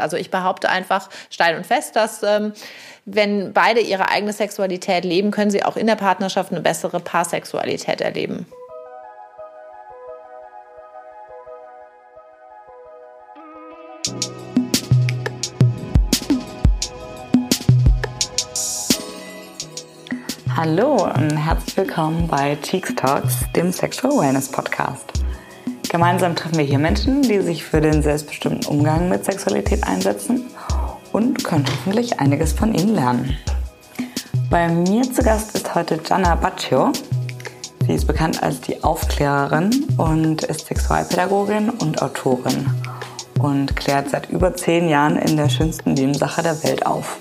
Also ich behaupte einfach steil und fest, dass ähm, wenn beide ihre eigene Sexualität leben, können sie auch in der Partnerschaft eine bessere Paarsexualität erleben. Hallo und herzlich willkommen bei Cheeks Talks, dem Sexual Awareness Podcast. Gemeinsam treffen wir hier Menschen, die sich für den selbstbestimmten Umgang mit Sexualität einsetzen und können hoffentlich einiges von ihnen lernen. Bei mir zu Gast ist heute Gianna Baccio. Sie ist bekannt als die Aufklärerin und ist Sexualpädagogin und Autorin und klärt seit über zehn Jahren in der schönsten Nebensache der Welt auf.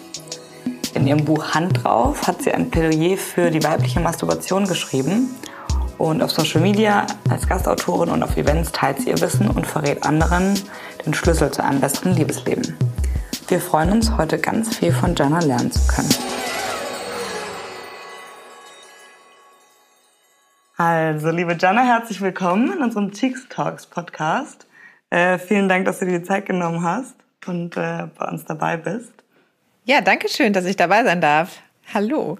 In ihrem Buch Hand drauf hat sie ein Plädoyer für die weibliche Masturbation geschrieben und auf Social Media als Gastautorin und auf Events teilt sie ihr Wissen und verrät anderen den Schlüssel zu einem besseren Liebesleben. Wir freuen uns, heute ganz viel von Jana lernen zu können. Also, liebe Jana, herzlich willkommen in unserem Cheeks Talks Podcast. Äh, vielen Dank, dass du dir die Zeit genommen hast und äh, bei uns dabei bist. Ja, danke schön, dass ich dabei sein darf. Hallo.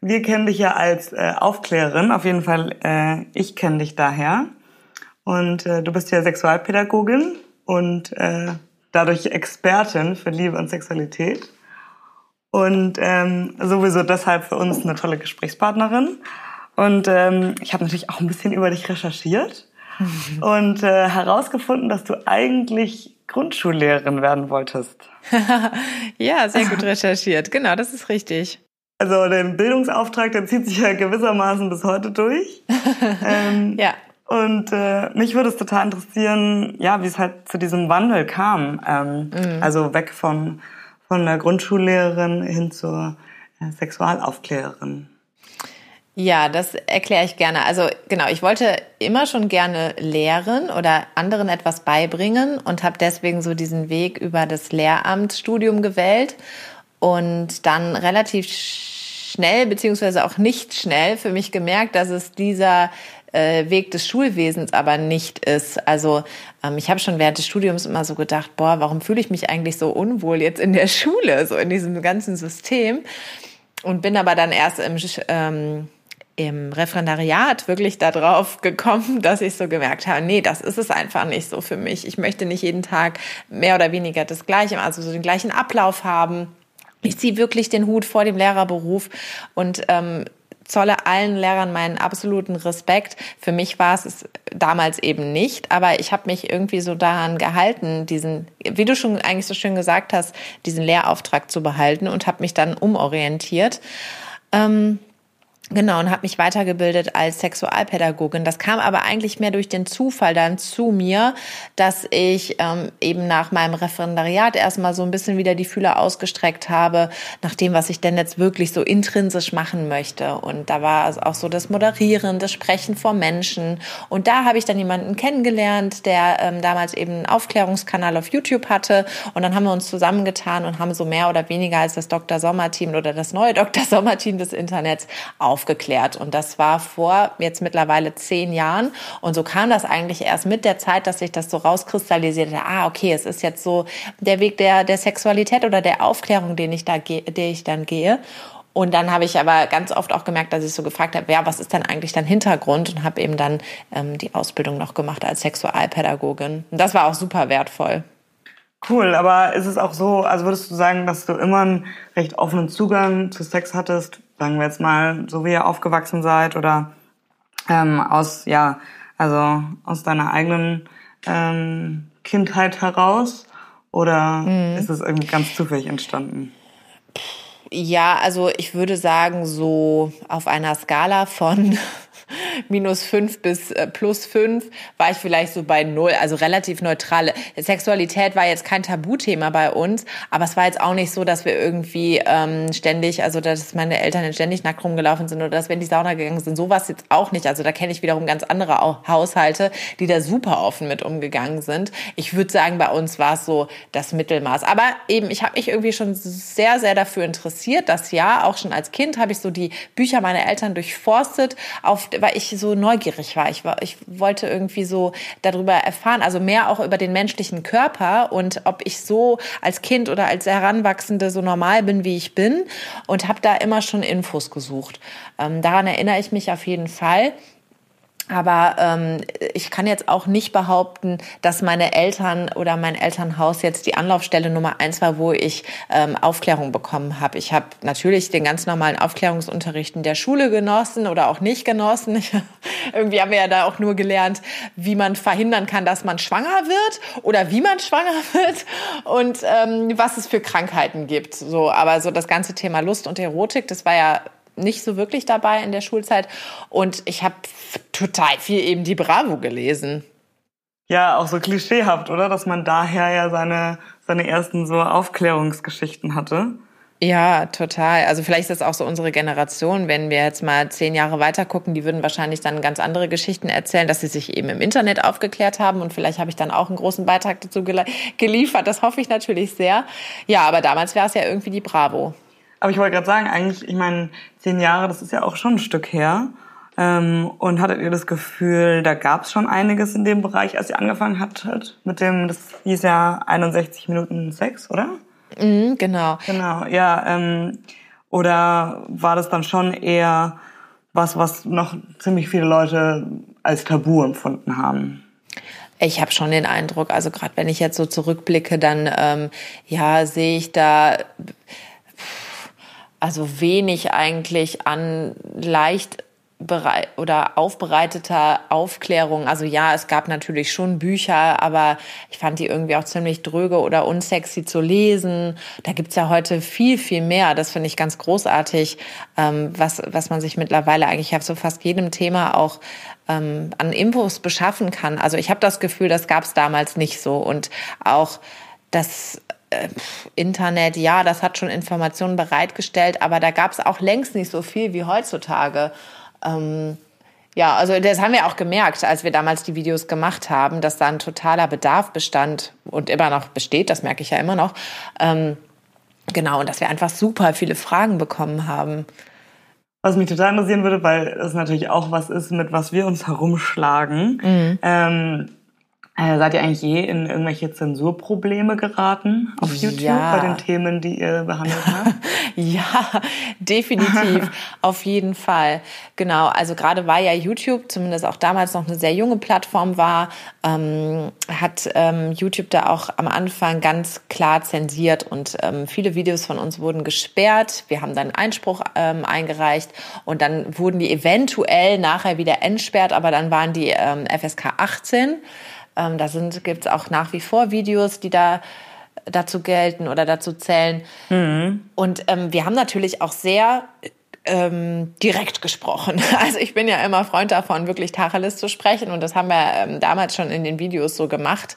Wir kennen dich ja als äh, Aufklärerin, auf jeden Fall äh, ich kenne dich daher. Und äh, du bist ja Sexualpädagogin und äh, dadurch Expertin für Liebe und Sexualität. Und ähm, sowieso deshalb für uns eine tolle Gesprächspartnerin. Und ähm, ich habe natürlich auch ein bisschen über dich recherchiert und äh, herausgefunden, dass du eigentlich Grundschullehrerin werden wolltest. ja, sehr gut recherchiert. Genau, das ist richtig. Also der Bildungsauftrag, der zieht sich ja gewissermaßen bis heute durch. ähm, ja. Und äh, mich würde es total interessieren, ja, wie es halt zu diesem Wandel kam. Ähm, mhm. Also weg von, von der Grundschullehrerin hin zur äh, Sexualaufklärerin. Ja, das erkläre ich gerne. Also genau, ich wollte immer schon gerne lehren oder anderen etwas beibringen und habe deswegen so diesen Weg über das Lehramtsstudium gewählt und dann relativ schnell, beziehungsweise auch nicht schnell für mich gemerkt, dass es dieser äh, Weg des Schulwesens aber nicht ist. Also ähm, ich habe schon während des Studiums immer so gedacht, boah, warum fühle ich mich eigentlich so unwohl jetzt in der Schule, so in diesem ganzen System? Und bin aber dann erst im, ähm, im Referendariat wirklich darauf gekommen, dass ich so gemerkt habe, nee, das ist es einfach nicht so für mich. Ich möchte nicht jeden Tag mehr oder weniger das Gleiche, also so den gleichen Ablauf haben ich ziehe wirklich den Hut vor dem Lehrerberuf und ähm, zolle allen Lehrern meinen absoluten Respekt. Für mich war es damals eben nicht, aber ich habe mich irgendwie so daran gehalten, diesen, wie du schon eigentlich so schön gesagt hast, diesen Lehrauftrag zu behalten und habe mich dann umorientiert. Ähm, Genau, und habe mich weitergebildet als Sexualpädagogin. Das kam aber eigentlich mehr durch den Zufall dann zu mir, dass ich ähm, eben nach meinem Referendariat erstmal so ein bisschen wieder die Fühler ausgestreckt habe, nach dem, was ich denn jetzt wirklich so intrinsisch machen möchte. Und da war auch so das Moderieren, das Sprechen vor Menschen. Und da habe ich dann jemanden kennengelernt, der ähm, damals eben einen Aufklärungskanal auf YouTube hatte. Und dann haben wir uns zusammengetan und haben so mehr oder weniger als das Dr. Sommer-Team oder das neue Dr. Sommer-Team des Internets auf aufgeklärt. Und das war vor jetzt mittlerweile zehn Jahren. Und so kam das eigentlich erst mit der Zeit, dass sich das so rauskristallisierte. Ah, okay, es ist jetzt so der Weg der, der Sexualität oder der Aufklärung, den ich da gehe, ich dann gehe. Und dann habe ich aber ganz oft auch gemerkt, dass ich so gefragt habe, ja, was ist denn eigentlich dein Hintergrund? Und habe eben dann ähm, die Ausbildung noch gemacht als Sexualpädagogin. Und das war auch super wertvoll. Cool, aber ist es auch so, also würdest du sagen, dass du immer einen recht offenen Zugang zu Sex hattest, sagen wir jetzt mal, so wie ihr aufgewachsen seid oder ähm, aus, ja, also aus deiner eigenen ähm, Kindheit heraus? Oder mhm. ist es irgendwie ganz zufällig entstanden? Ja, also ich würde sagen, so auf einer Skala von minus fünf bis äh, plus fünf war ich vielleicht so bei null, also relativ neutral. Sexualität war jetzt kein Tabuthema bei uns, aber es war jetzt auch nicht so, dass wir irgendwie ähm, ständig, also dass meine Eltern ständig nackt rumgelaufen sind oder dass wir in die Sauna gegangen sind. Sowas jetzt auch nicht. Also da kenne ich wiederum ganz andere Haushalte, die da super offen mit umgegangen sind. Ich würde sagen, bei uns war es so das Mittelmaß. Aber eben, ich habe mich irgendwie schon sehr, sehr dafür interessiert. Das Jahr, auch schon als Kind, habe ich so die Bücher meiner Eltern durchforstet, auf, weil ich so neugierig war. Ich, war. ich wollte irgendwie so darüber erfahren, also mehr auch über den menschlichen Körper und ob ich so als Kind oder als Heranwachsende so normal bin, wie ich bin und habe da immer schon Infos gesucht. Ähm, daran erinnere ich mich auf jeden Fall. Aber ähm, ich kann jetzt auch nicht behaupten, dass meine Eltern oder mein Elternhaus jetzt die Anlaufstelle Nummer eins war, wo ich ähm, Aufklärung bekommen habe. Ich habe natürlich den ganz normalen Aufklärungsunterricht in der Schule genossen oder auch nicht genossen. Irgendwie haben wir ja da auch nur gelernt, wie man verhindern kann, dass man schwanger wird oder wie man schwanger wird und ähm, was es für Krankheiten gibt. So, aber so das ganze Thema Lust und Erotik, das war ja nicht so wirklich dabei in der Schulzeit. Und ich habe total viel eben die Bravo gelesen. Ja, auch so klischeehaft, oder? Dass man daher ja seine, seine ersten so Aufklärungsgeschichten hatte. Ja, total. Also vielleicht ist das auch so unsere Generation, wenn wir jetzt mal zehn Jahre weiter gucken, die würden wahrscheinlich dann ganz andere Geschichten erzählen, dass sie sich eben im Internet aufgeklärt haben und vielleicht habe ich dann auch einen großen Beitrag dazu geliefert. Das hoffe ich natürlich sehr. Ja, aber damals wäre es ja irgendwie die Bravo. Aber ich wollte gerade sagen, eigentlich, ich meine, zehn Jahre, das ist ja auch schon ein Stück her. Ähm, und hattet ihr das Gefühl, da gab es schon einiges in dem Bereich, als ihr angefangen hattet? Mit dem, das hieß ja 61 Minuten Sex, oder? Mhm, genau. Genau, ja. Ähm, oder war das dann schon eher was, was noch ziemlich viele Leute als Tabu empfunden haben? Ich habe schon den Eindruck, also gerade wenn ich jetzt so zurückblicke, dann ähm, ja sehe ich da also wenig eigentlich an leicht oder aufbereiteter Aufklärung. Also ja, es gab natürlich schon Bücher, aber ich fand die irgendwie auch ziemlich dröge oder unsexy zu lesen. Da gibt's ja heute viel, viel mehr. Das finde ich ganz großartig, ähm, was, was man sich mittlerweile eigentlich auf so fast jedem Thema auch ähm, an Infos beschaffen kann. Also ich habe das Gefühl, das gab's damals nicht so. Und auch das äh, Internet, ja, das hat schon Informationen bereitgestellt, aber da gab es auch längst nicht so viel wie heutzutage. Ähm, ja, also das haben wir auch gemerkt, als wir damals die Videos gemacht haben, dass da ein totaler Bedarf bestand und immer noch besteht, das merke ich ja immer noch. Ähm, genau, und dass wir einfach super viele Fragen bekommen haben. Was mich total interessieren würde, weil das natürlich auch was ist, mit was wir uns herumschlagen. Mhm. Ähm, äh, seid ihr eigentlich je in irgendwelche Zensurprobleme geraten auf YouTube ja. bei den Themen, die ihr behandelt habt? ja, definitiv, auf jeden Fall. Genau, also gerade war ja YouTube, zumindest auch damals noch eine sehr junge Plattform war, ähm, hat ähm, YouTube da auch am Anfang ganz klar zensiert und ähm, viele Videos von uns wurden gesperrt. Wir haben dann Einspruch ähm, eingereicht und dann wurden die eventuell nachher wieder entsperrt, aber dann waren die ähm, FSK 18. Ähm, da gibt es auch nach wie vor Videos, die da dazu gelten oder dazu zählen. Mhm. Und ähm, wir haben natürlich auch sehr ähm, direkt gesprochen. Also ich bin ja immer Freund davon, wirklich Tacheles zu sprechen und das haben wir ähm, damals schon in den Videos so gemacht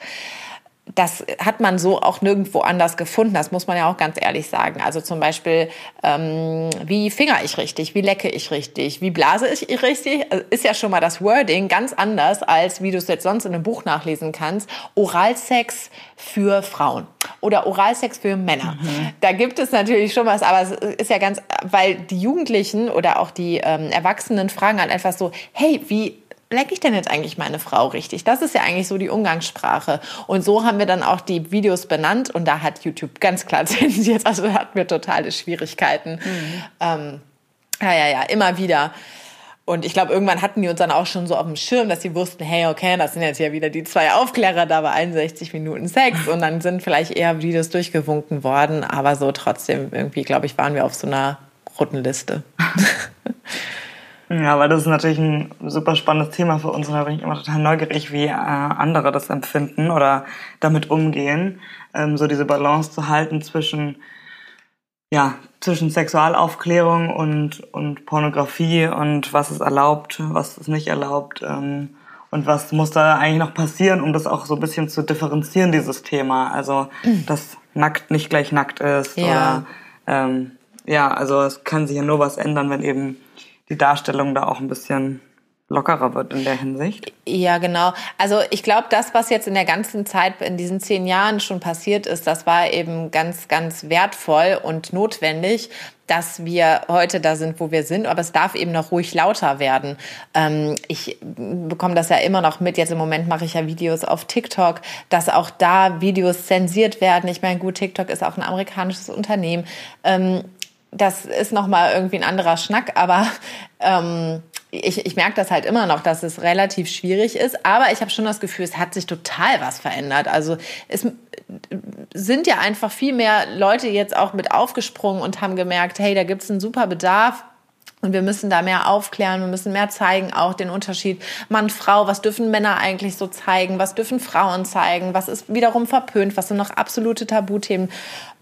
das hat man so auch nirgendwo anders gefunden. Das muss man ja auch ganz ehrlich sagen. Also zum Beispiel, ähm, wie finger ich richtig, wie lecke ich richtig, wie blase ich richtig, also ist ja schon mal das Wording ganz anders, als wie du es jetzt sonst in einem Buch nachlesen kannst. Oralsex für Frauen oder Oralsex für Männer. Mhm. Da gibt es natürlich schon was, aber es ist ja ganz, weil die Jugendlichen oder auch die ähm, Erwachsenen fragen dann einfach so, hey, wie lecke ich denn jetzt eigentlich meine Frau richtig? Das ist ja eigentlich so die Umgangssprache. Und so haben wir dann auch die Videos benannt und da hat YouTube ganz klar zensiert. Also da hatten wir totale Schwierigkeiten. Mhm. Ähm, ja, ja, ja, immer wieder. Und ich glaube, irgendwann hatten die uns dann auch schon so auf dem Schirm, dass sie wussten, hey, okay, das sind jetzt ja wieder die zwei Aufklärer da bei 61 Minuten Sex. Und dann sind vielleicht eher Videos durchgewunken worden. Aber so trotzdem, irgendwie, glaube ich, waren wir auf so einer roten Liste. Ja, weil das ist natürlich ein super spannendes Thema für uns und da bin ich immer total neugierig, wie äh, andere das empfinden oder damit umgehen, ähm, so diese Balance zu halten zwischen ja zwischen Sexualaufklärung und und Pornografie und was ist erlaubt, was ist nicht erlaubt ähm, und was muss da eigentlich noch passieren, um das auch so ein bisschen zu differenzieren dieses Thema, also mhm. dass nackt nicht gleich nackt ist ja. oder ähm, ja, also es kann sich ja nur was ändern, wenn eben die Darstellung da auch ein bisschen lockerer wird in der Hinsicht. Ja, genau. Also ich glaube, das, was jetzt in der ganzen Zeit, in diesen zehn Jahren schon passiert ist, das war eben ganz, ganz wertvoll und notwendig, dass wir heute da sind, wo wir sind. Aber es darf eben noch ruhig lauter werden. Ähm, ich bekomme das ja immer noch mit. Jetzt im Moment mache ich ja Videos auf TikTok, dass auch da Videos zensiert werden. Ich meine, gut, TikTok ist auch ein amerikanisches Unternehmen. Ähm, das ist nochmal irgendwie ein anderer Schnack, aber ähm, ich, ich merke das halt immer noch, dass es relativ schwierig ist, aber ich habe schon das Gefühl, es hat sich total was verändert. Also es sind ja einfach viel mehr Leute jetzt auch mit aufgesprungen und haben gemerkt, hey, da gibt es einen super Bedarf. Und wir müssen da mehr aufklären, wir müssen mehr zeigen, auch den Unterschied Mann, Frau, was dürfen Männer eigentlich so zeigen, was dürfen Frauen zeigen, was ist wiederum verpönt, was sind noch absolute Tabuthemen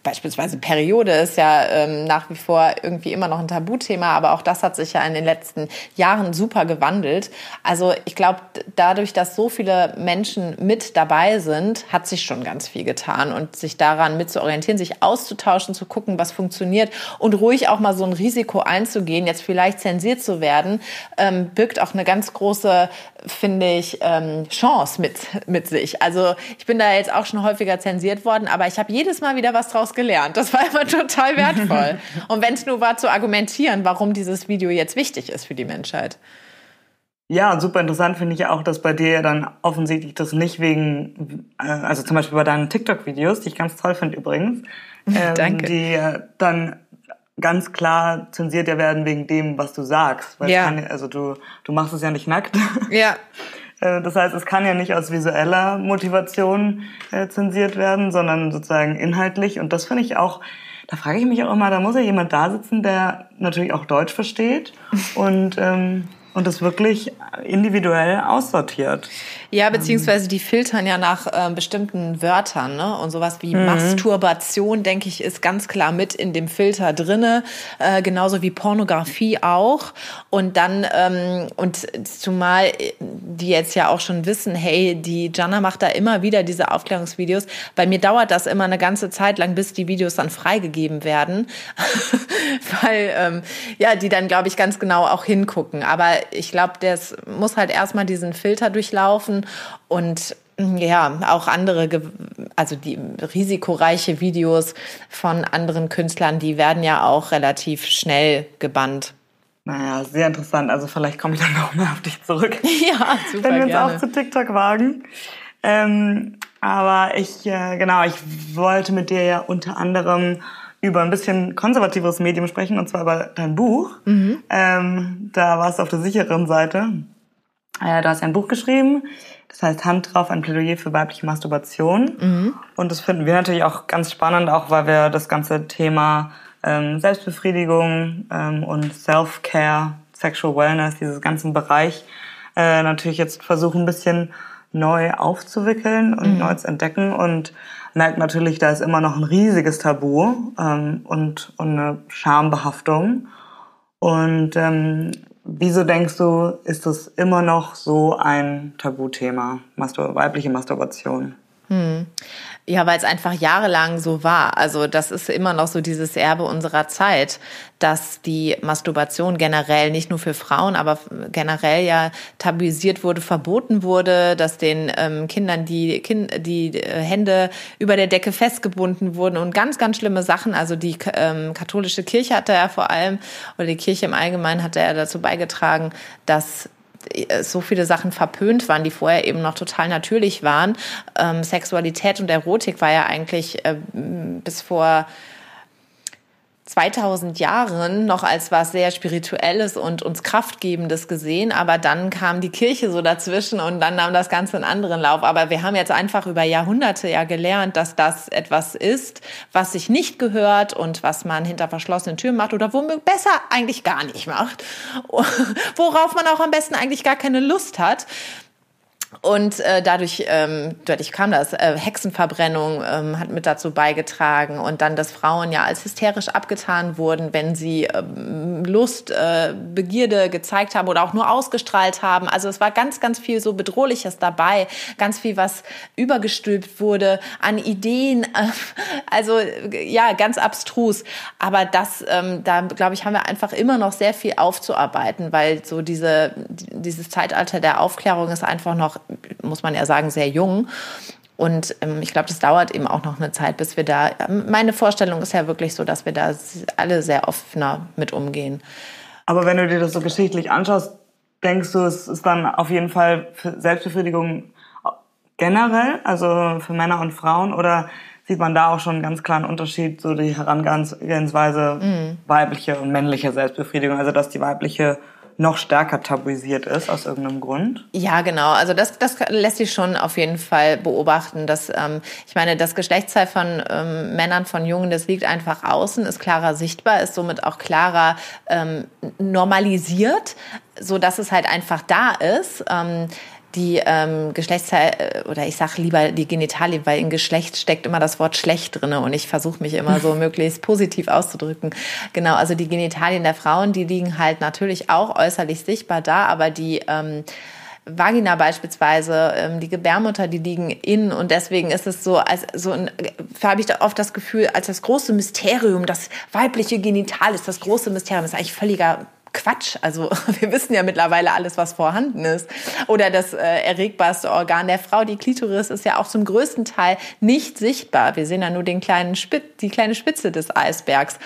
beispielsweise Periode ist ja ähm, nach wie vor irgendwie immer noch ein Tabuthema, aber auch das hat sich ja in den letzten Jahren super gewandelt. Also ich glaube, dadurch, dass so viele Menschen mit dabei sind, hat sich schon ganz viel getan und sich daran mit zu orientieren, sich auszutauschen, zu gucken, was funktioniert und ruhig auch mal so ein Risiko einzugehen, jetzt vielleicht zensiert zu werden, ähm, birgt auch eine ganz große, finde ich, ähm, Chance mit, mit sich. Also ich bin da jetzt auch schon häufiger zensiert worden, aber ich habe jedes Mal wieder was draus daraus gelernt. Das war immer total wertvoll. Und wenn es nur war zu argumentieren, warum dieses Video jetzt wichtig ist für die Menschheit. Ja, super interessant finde ich auch, dass bei dir dann offensichtlich das nicht wegen, äh, also zum Beispiel bei deinen TikTok-Videos, die ich ganz toll finde übrigens, ähm, Danke. die dann ganz klar zensiert ja werden wegen dem, was du sagst. Weil ja. Kann, also du, du machst es ja nicht nackt. Ja. Äh, das heißt, es kann ja nicht aus visueller Motivation äh, zensiert werden, sondern sozusagen inhaltlich. Und das finde ich auch, da frage ich mich auch immer, da muss ja jemand da sitzen, der natürlich auch Deutsch versteht und ähm, und das wirklich individuell aussortiert. Ja, beziehungsweise die filtern ja nach äh, bestimmten Wörtern, ne? Und sowas wie mhm. Masturbation, denke ich, ist ganz klar mit in dem Filter drinne, äh, genauso wie Pornografie auch. Und dann ähm, und zumal äh, die jetzt ja auch schon wissen, hey, die Jana macht da immer wieder diese Aufklärungsvideos. Bei mir dauert das immer eine ganze Zeit lang, bis die Videos dann freigegeben werden, weil ähm, ja die dann glaube ich ganz genau auch hingucken. Aber ich glaube, das muss halt erstmal diesen Filter durchlaufen und mm, ja, auch andere, also die risikoreiche Videos von anderen Künstlern, die werden ja auch relativ schnell gebannt. Naja, sehr interessant. Also vielleicht komme ich dann noch mal auf dich zurück. Ja, super Wenn wir uns gerne. auch zu TikTok wagen. Ähm, aber ich, äh, genau, ich wollte mit dir ja unter anderem über ein bisschen konservativeres Medium sprechen, und zwar über dein Buch. Mhm. Ähm, da warst du auf der sicheren Seite. Äh, du hast ein Buch geschrieben, das heißt Hand drauf, ein Plädoyer für weibliche Masturbation. Mhm. Und das finden wir natürlich auch ganz spannend, auch weil wir das ganze Thema ähm, Selbstbefriedigung ähm, und Self-Care, Sexual Wellness, dieses ganzen Bereich äh, natürlich jetzt versuchen, ein bisschen neu aufzuwickeln und mhm. neu zu entdecken und merkt natürlich, da ist immer noch ein riesiges Tabu ähm, und, und eine Schambehaftung. Und ähm, wieso denkst du, ist das immer noch so ein Tabuthema, Mastur weibliche Masturbation? Hm. Ja, weil es einfach jahrelang so war. Also das ist immer noch so dieses Erbe unserer Zeit, dass die Masturbation generell nicht nur für Frauen, aber generell ja tabuisiert wurde, verboten wurde, dass den ähm, Kindern die, kind, die äh, Hände über der Decke festgebunden wurden und ganz, ganz schlimme Sachen. Also die ähm, katholische Kirche hatte ja vor allem, oder die Kirche im Allgemeinen hatte ja dazu beigetragen, dass so viele Sachen verpönt waren, die vorher eben noch total natürlich waren. Ähm, Sexualität und Erotik war ja eigentlich äh, bis vor 2000 Jahren noch als was sehr Spirituelles und uns Kraftgebendes gesehen, aber dann kam die Kirche so dazwischen und dann nahm das Ganze einen anderen Lauf. Aber wir haben jetzt einfach über Jahrhunderte ja gelernt, dass das etwas ist, was sich nicht gehört und was man hinter verschlossenen Türen macht oder womöglich besser eigentlich gar nicht macht, worauf man auch am besten eigentlich gar keine Lust hat. Und äh, dadurch, ähm, dadurch kam das. Äh, Hexenverbrennung ähm, hat mit dazu beigetragen. Und dann, dass Frauen ja als hysterisch abgetan wurden, wenn sie ähm, Lust, äh, Begierde gezeigt haben oder auch nur ausgestrahlt haben. Also es war ganz, ganz viel so Bedrohliches dabei. Ganz viel, was übergestülpt wurde an Ideen. Äh, also ja, ganz abstrus. Aber das, ähm, da glaube ich, haben wir einfach immer noch sehr viel aufzuarbeiten, weil so diese, dieses Zeitalter der Aufklärung ist einfach noch muss man ja sagen, sehr jung. Und ähm, ich glaube, das dauert eben auch noch eine Zeit, bis wir da. Ähm, meine Vorstellung ist ja wirklich so, dass wir da alle sehr offener mit umgehen. Aber wenn du dir das so geschichtlich anschaust, denkst du, es ist dann auf jeden Fall für Selbstbefriedigung generell, also für Männer und Frauen, oder sieht man da auch schon einen ganz klaren Unterschied, so die Herangehensweise mhm. weibliche und männliche Selbstbefriedigung, also dass die weibliche noch stärker tabuisiert ist aus irgendeinem Grund? Ja, genau. Also das, das lässt sich schon auf jeden Fall beobachten. Dass, ähm, ich meine, das Geschlechtsteil von ähm, Männern, von Jungen, das liegt einfach außen, ist klarer sichtbar, ist somit auch klarer ähm, normalisiert, so dass es halt einfach da ist. Ähm, die ähm, Geschlechtsteil äh, oder ich sage lieber die Genitalien, weil in Geschlecht steckt immer das Wort schlecht drinne und ich versuche mich immer so möglichst positiv auszudrücken. Genau, also die Genitalien der Frauen, die liegen halt natürlich auch äußerlich sichtbar da, aber die ähm, Vagina beispielsweise, ähm, die Gebärmutter, die liegen innen und deswegen ist es so, als so ein, habe ich da oft das Gefühl, als das große Mysterium, das weibliche Genital ist das große Mysterium, ist eigentlich völliger Quatsch. Also wir wissen ja mittlerweile alles, was vorhanden ist. Oder das äh, erregbarste Organ der Frau, die Klitoris, ist ja auch zum größten Teil nicht sichtbar. Wir sehen ja nur den kleinen Spitz, die kleine Spitze des Eisbergs.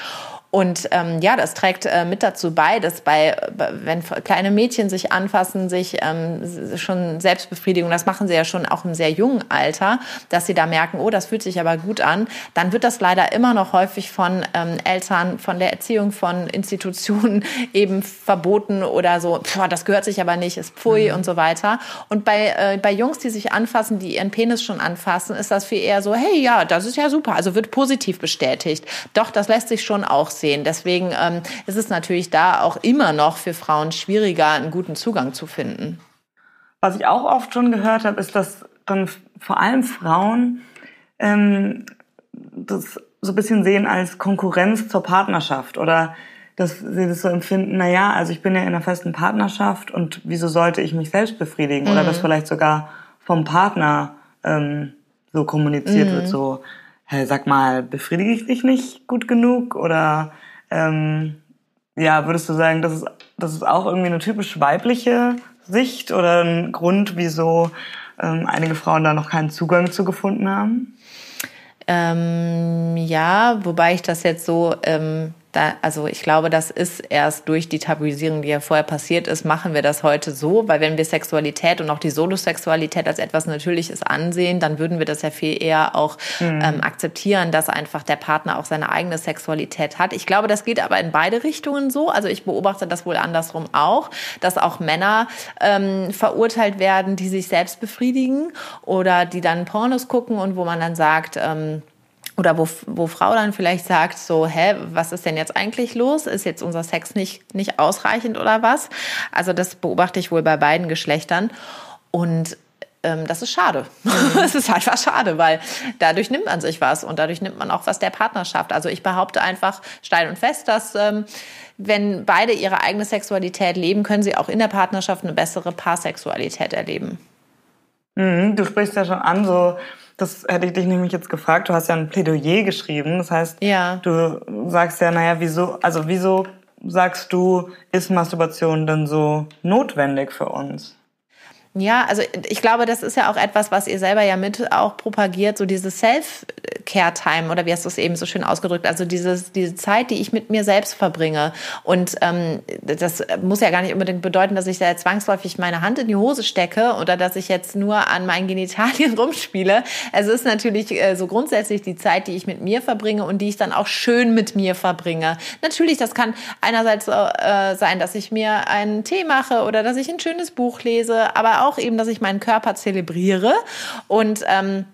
Und ähm, ja, das trägt äh, mit dazu bei, dass bei, wenn kleine Mädchen sich anfassen, sich ähm, schon Selbstbefriedigung, das machen sie ja schon auch im sehr jungen Alter, dass sie da merken, oh, das fühlt sich aber gut an, dann wird das leider immer noch häufig von ähm, Eltern, von der Erziehung von Institutionen eben verboten oder so, pf, das gehört sich aber nicht, ist pfui mhm. und so weiter. Und bei, äh, bei Jungs, die sich anfassen, die ihren Penis schon anfassen, ist das viel eher so, hey, ja, das ist ja super, also wird positiv bestätigt. Doch, das lässt sich schon auch sehen sehen. Deswegen ähm, ist es natürlich da auch immer noch für Frauen schwieriger, einen guten Zugang zu finden. Was ich auch oft schon gehört habe, ist, dass dann vor allem Frauen ähm, das so ein bisschen sehen als Konkurrenz zur Partnerschaft oder dass sie das so empfinden, na ja, also ich bin ja in einer festen Partnerschaft und wieso sollte ich mich selbst befriedigen? Mhm. Oder dass vielleicht sogar vom Partner ähm, so kommuniziert mhm. wird, so, hey, sag mal, befriedige ich dich nicht gut genug? Oder ähm, ja, würdest du sagen, das ist, das ist auch irgendwie eine typisch weibliche Sicht oder ein Grund, wieso ähm, einige Frauen da noch keinen Zugang zu gefunden haben? Ähm, ja, wobei ich das jetzt so ähm, da, also ich glaube, das ist erst durch die Tabuisierung, die ja vorher passiert ist, machen wir das heute so, weil wenn wir Sexualität und auch die Solosexualität als etwas Natürliches ansehen, dann würden wir das ja viel eher auch mhm. ähm, akzeptieren, dass einfach der Partner auch seine eigene Sexualität hat. Ich glaube, das geht aber in beide Richtungen so. Also ich beobachte das wohl andersrum auch, dass auch Männer ähm, verurteilt werden, die sich selbst befriedigen oder die dann Pornos gucken und wo man dann sagt, ähm, oder wo, wo Frau dann vielleicht sagt, so, hä, was ist denn jetzt eigentlich los? Ist jetzt unser Sex nicht, nicht ausreichend oder was? Also das beobachte ich wohl bei beiden Geschlechtern. Und ähm, das ist schade. Mhm. Es ist einfach schade, weil dadurch nimmt man sich was und dadurch nimmt man auch was der Partnerschaft. Also ich behaupte einfach steil und fest, dass ähm, wenn beide ihre eigene Sexualität leben, können sie auch in der Partnerschaft eine bessere Paarsexualität erleben. Mhm, du sprichst ja schon an, so das hätte ich dich nämlich jetzt gefragt. Du hast ja ein Plädoyer geschrieben. Das heißt, ja. du sagst ja, naja, wieso, also wieso sagst du, ist Masturbation denn so notwendig für uns? Ja, also ich glaube, das ist ja auch etwas, was ihr selber ja mit auch propagiert, so dieses Self-Care-Time oder wie hast du es eben so schön ausgedrückt, also dieses, diese Zeit, die ich mit mir selbst verbringe. Und ähm, das muss ja gar nicht unbedingt bedeuten, dass ich da zwangsläufig meine Hand in die Hose stecke oder dass ich jetzt nur an meinen Genitalien rumspiele. Es ist natürlich äh, so grundsätzlich die Zeit, die ich mit mir verbringe und die ich dann auch schön mit mir verbringe. Natürlich, das kann einerseits äh, sein, dass ich mir einen Tee mache oder dass ich ein schönes Buch lese, aber auch eben, dass ich meinen Körper zelebriere. Und ähm,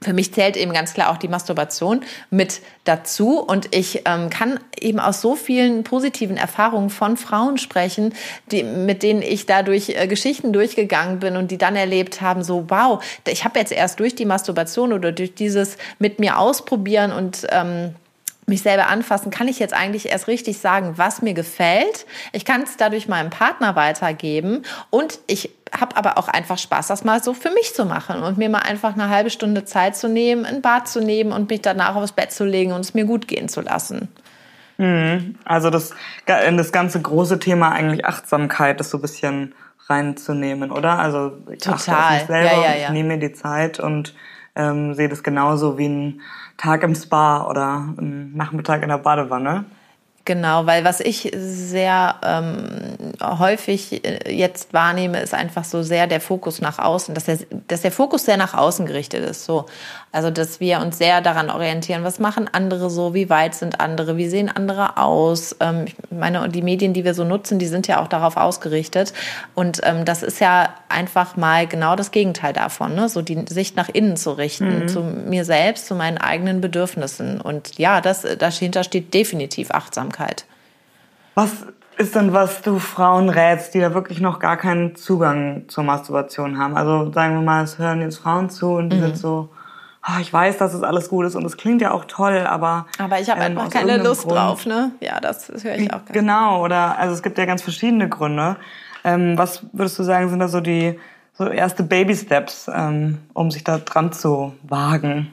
für mich zählt eben ganz klar auch die Masturbation mit dazu. Und ich ähm, kann eben aus so vielen positiven Erfahrungen von Frauen sprechen, die, mit denen ich dadurch äh, Geschichten durchgegangen bin und die dann erlebt haben, so wow, ich habe jetzt erst durch die Masturbation oder durch dieses mit mir ausprobieren und ähm, mich selber anfassen, kann ich jetzt eigentlich erst richtig sagen, was mir gefällt. Ich kann es dadurch meinem Partner weitergeben und ich habe aber auch einfach Spaß, das mal so für mich zu machen und mir mal einfach eine halbe Stunde Zeit zu nehmen, ein Bad zu nehmen und mich danach aufs Bett zu legen und es mir gut gehen zu lassen. Mhm. Also das, das ganze große Thema eigentlich Achtsamkeit ist so ein bisschen reinzunehmen, oder? Also ich Total. achte auf mich selber, ja, ja, ja. ich nehme mir die Zeit und ähm, sehe das genauso wie ein Tag im Spa oder einen Nachmittag in der Badewanne. Genau, weil was ich sehr ähm, häufig äh, jetzt wahrnehme, ist einfach so sehr der Fokus nach außen, dass der, dass der Fokus sehr nach außen gerichtet ist. So, also dass wir uns sehr daran orientieren, was machen andere so, wie weit sind andere, wie sehen andere aus. Ähm, ich meine, die Medien, die wir so nutzen, die sind ja auch darauf ausgerichtet. Und ähm, das ist ja einfach mal genau das Gegenteil davon, ne? so die Sicht nach innen zu richten, mhm. zu mir selbst, zu meinen eigenen Bedürfnissen. Und ja, das dahinter steht definitiv Achtsamkeit. Achtsamkeit. Was ist denn, was du Frauen rätst, die da wirklich noch gar keinen Zugang zur Masturbation haben? Also sagen wir mal, es hören jetzt Frauen zu und die mhm. sind so, oh, ich weiß, dass es alles gut ist und es klingt ja auch toll, aber aber ich habe ähm, einfach keine Lust Grund, drauf, ne? Ja, das, das höre ich auch. Ganz genau, oder also es gibt ja ganz verschiedene Gründe. Ähm, was würdest du sagen, sind da so die so erste Baby Steps, ähm, um sich da dran zu wagen?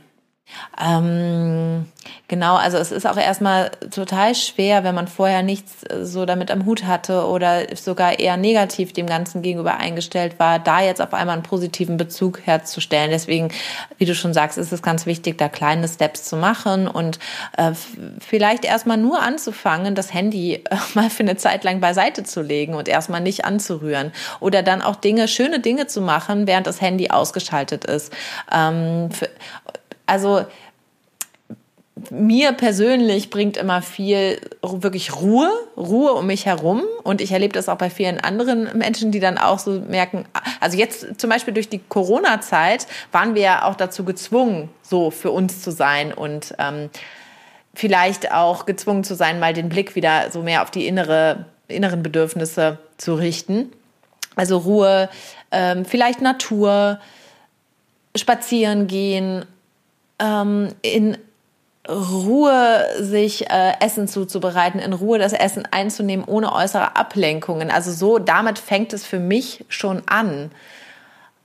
Ähm, genau, also es ist auch erstmal total schwer, wenn man vorher nichts äh, so damit am Hut hatte oder sogar eher negativ dem Ganzen gegenüber eingestellt war, da jetzt auf einmal einen positiven Bezug herzustellen. Deswegen, wie du schon sagst, ist es ganz wichtig, da kleine Steps zu machen und äh, vielleicht erstmal nur anzufangen, das Handy äh, mal für eine Zeit lang beiseite zu legen und erstmal nicht anzurühren. Oder dann auch Dinge, schöne Dinge zu machen, während das Handy ausgeschaltet ist. Ähm, für, also mir persönlich bringt immer viel wirklich Ruhe, Ruhe um mich herum. Und ich erlebe das auch bei vielen anderen Menschen, die dann auch so merken, also jetzt zum Beispiel durch die Corona-Zeit waren wir ja auch dazu gezwungen, so für uns zu sein und ähm, vielleicht auch gezwungen zu sein, mal den Blick wieder so mehr auf die innere, inneren Bedürfnisse zu richten. Also Ruhe, ähm, vielleicht Natur, spazieren gehen, ähm, in Ruhe sich äh, Essen zuzubereiten, in Ruhe das Essen einzunehmen, ohne äußere Ablenkungen. Also so, damit fängt es für mich schon an.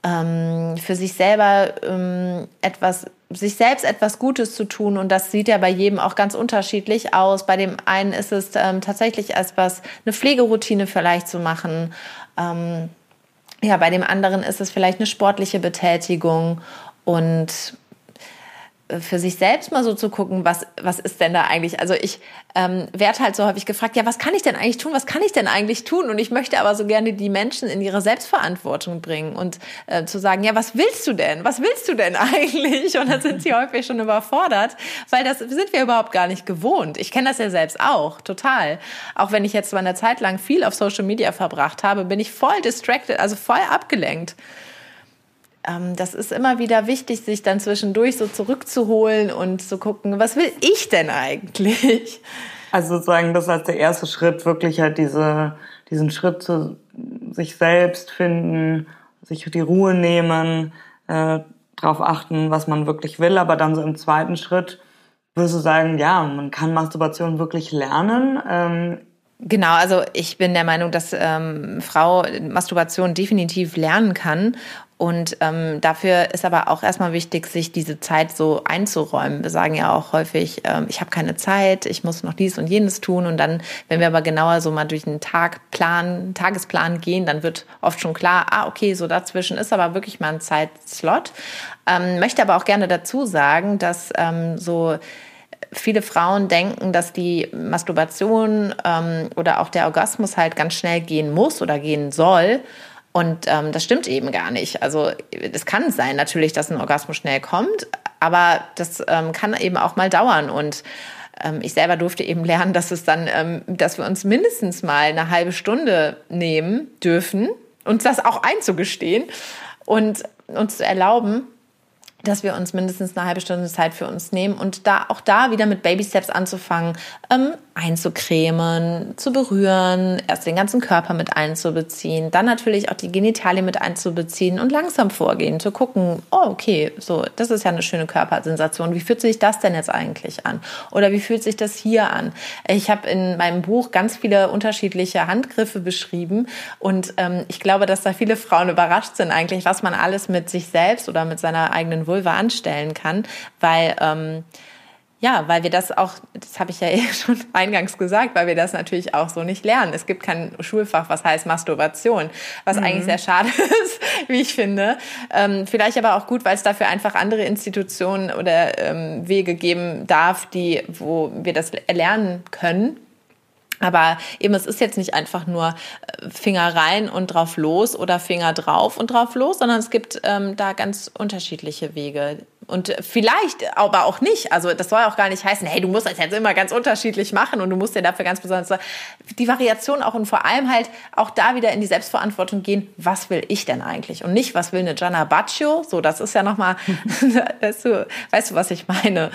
Ähm, für sich selber ähm, etwas, sich selbst etwas Gutes zu tun. Und das sieht ja bei jedem auch ganz unterschiedlich aus. Bei dem einen ist es ähm, tatsächlich etwas, eine Pflegeroutine vielleicht zu machen. Ähm, ja, bei dem anderen ist es vielleicht eine sportliche Betätigung. Und für sich selbst mal so zu gucken, was, was ist denn da eigentlich? Also ich ähm, werde halt so häufig gefragt, ja, was kann ich denn eigentlich tun? Was kann ich denn eigentlich tun? Und ich möchte aber so gerne die Menschen in ihre Selbstverantwortung bringen und äh, zu sagen, ja, was willst du denn? Was willst du denn eigentlich? Und dann sind sie häufig schon überfordert, weil das sind wir überhaupt gar nicht gewohnt. Ich kenne das ja selbst auch, total. Auch wenn ich jetzt mal eine Zeit lang viel auf Social Media verbracht habe, bin ich voll distracted, also voll abgelenkt das ist immer wieder wichtig, sich dann zwischendurch so zurückzuholen und zu gucken, was will ich denn eigentlich? Also sozusagen das als der erste Schritt, wirklich halt diese, diesen Schritt zu sich selbst finden, sich die Ruhe nehmen, äh, darauf achten, was man wirklich will, aber dann so im zweiten Schritt würdest du sagen, ja, man kann Masturbation wirklich lernen. Ähm, Genau, also ich bin der Meinung, dass ähm, Frau Masturbation definitiv lernen kann und ähm, dafür ist aber auch erstmal wichtig, sich diese Zeit so einzuräumen. Wir sagen ja auch häufig, ähm, ich habe keine Zeit, ich muss noch dies und jenes tun. Und dann, wenn wir aber genauer so mal durch einen Tagplan, Tagesplan gehen, dann wird oft schon klar, ah, okay, so dazwischen ist aber wirklich mal ein Zeitslot. Ähm, möchte aber auch gerne dazu sagen, dass ähm, so viele Frauen denken, dass die Masturbation ähm, oder auch der Orgasmus halt ganz schnell gehen muss oder gehen soll. Und ähm, das stimmt eben gar nicht. Also es kann sein natürlich, dass ein Orgasmus schnell kommt, aber das ähm, kann eben auch mal dauern. Und ähm, ich selber durfte eben lernen, dass es dann, ähm, dass wir uns mindestens mal eine halbe Stunde nehmen dürfen, uns das auch einzugestehen und uns zu erlauben, dass wir uns mindestens eine halbe Stunde Zeit für uns nehmen und da auch da wieder mit Baby Steps anzufangen, ähm, einzucremen, zu berühren, erst den ganzen Körper mit einzubeziehen, dann natürlich auch die Genitalien mit einzubeziehen und langsam vorgehen, zu gucken, oh okay, so das ist ja eine schöne Körpersensation. Wie fühlt sich das denn jetzt eigentlich an? Oder wie fühlt sich das hier an? Ich habe in meinem Buch ganz viele unterschiedliche Handgriffe beschrieben und ähm, ich glaube, dass da viele Frauen überrascht sind eigentlich, was man alles mit sich selbst oder mit seiner eigenen Vulva anstellen kann, weil ähm, ja, weil wir das auch, das habe ich ja eh schon eingangs gesagt, weil wir das natürlich auch so nicht lernen. Es gibt kein Schulfach, was heißt Masturbation, was mhm. eigentlich sehr schade ist, wie ich finde. Ähm, vielleicht aber auch gut, weil es dafür einfach andere Institutionen oder ähm, Wege geben darf, die, wo wir das lernen können. Aber eben, es ist jetzt nicht einfach nur äh, Finger rein und drauf los oder Finger drauf und drauf los, sondern es gibt ähm, da ganz unterschiedliche Wege. Und vielleicht aber auch nicht. Also das soll auch gar nicht heißen, hey, du musst das jetzt immer ganz unterschiedlich machen und du musst dir dafür ganz besonders die Variation auch und vor allem halt auch da wieder in die Selbstverantwortung gehen, was will ich denn eigentlich? Und nicht, was will eine Gianna Baccio? So, das ist ja nochmal, weißt du, weißt du, was ich meine?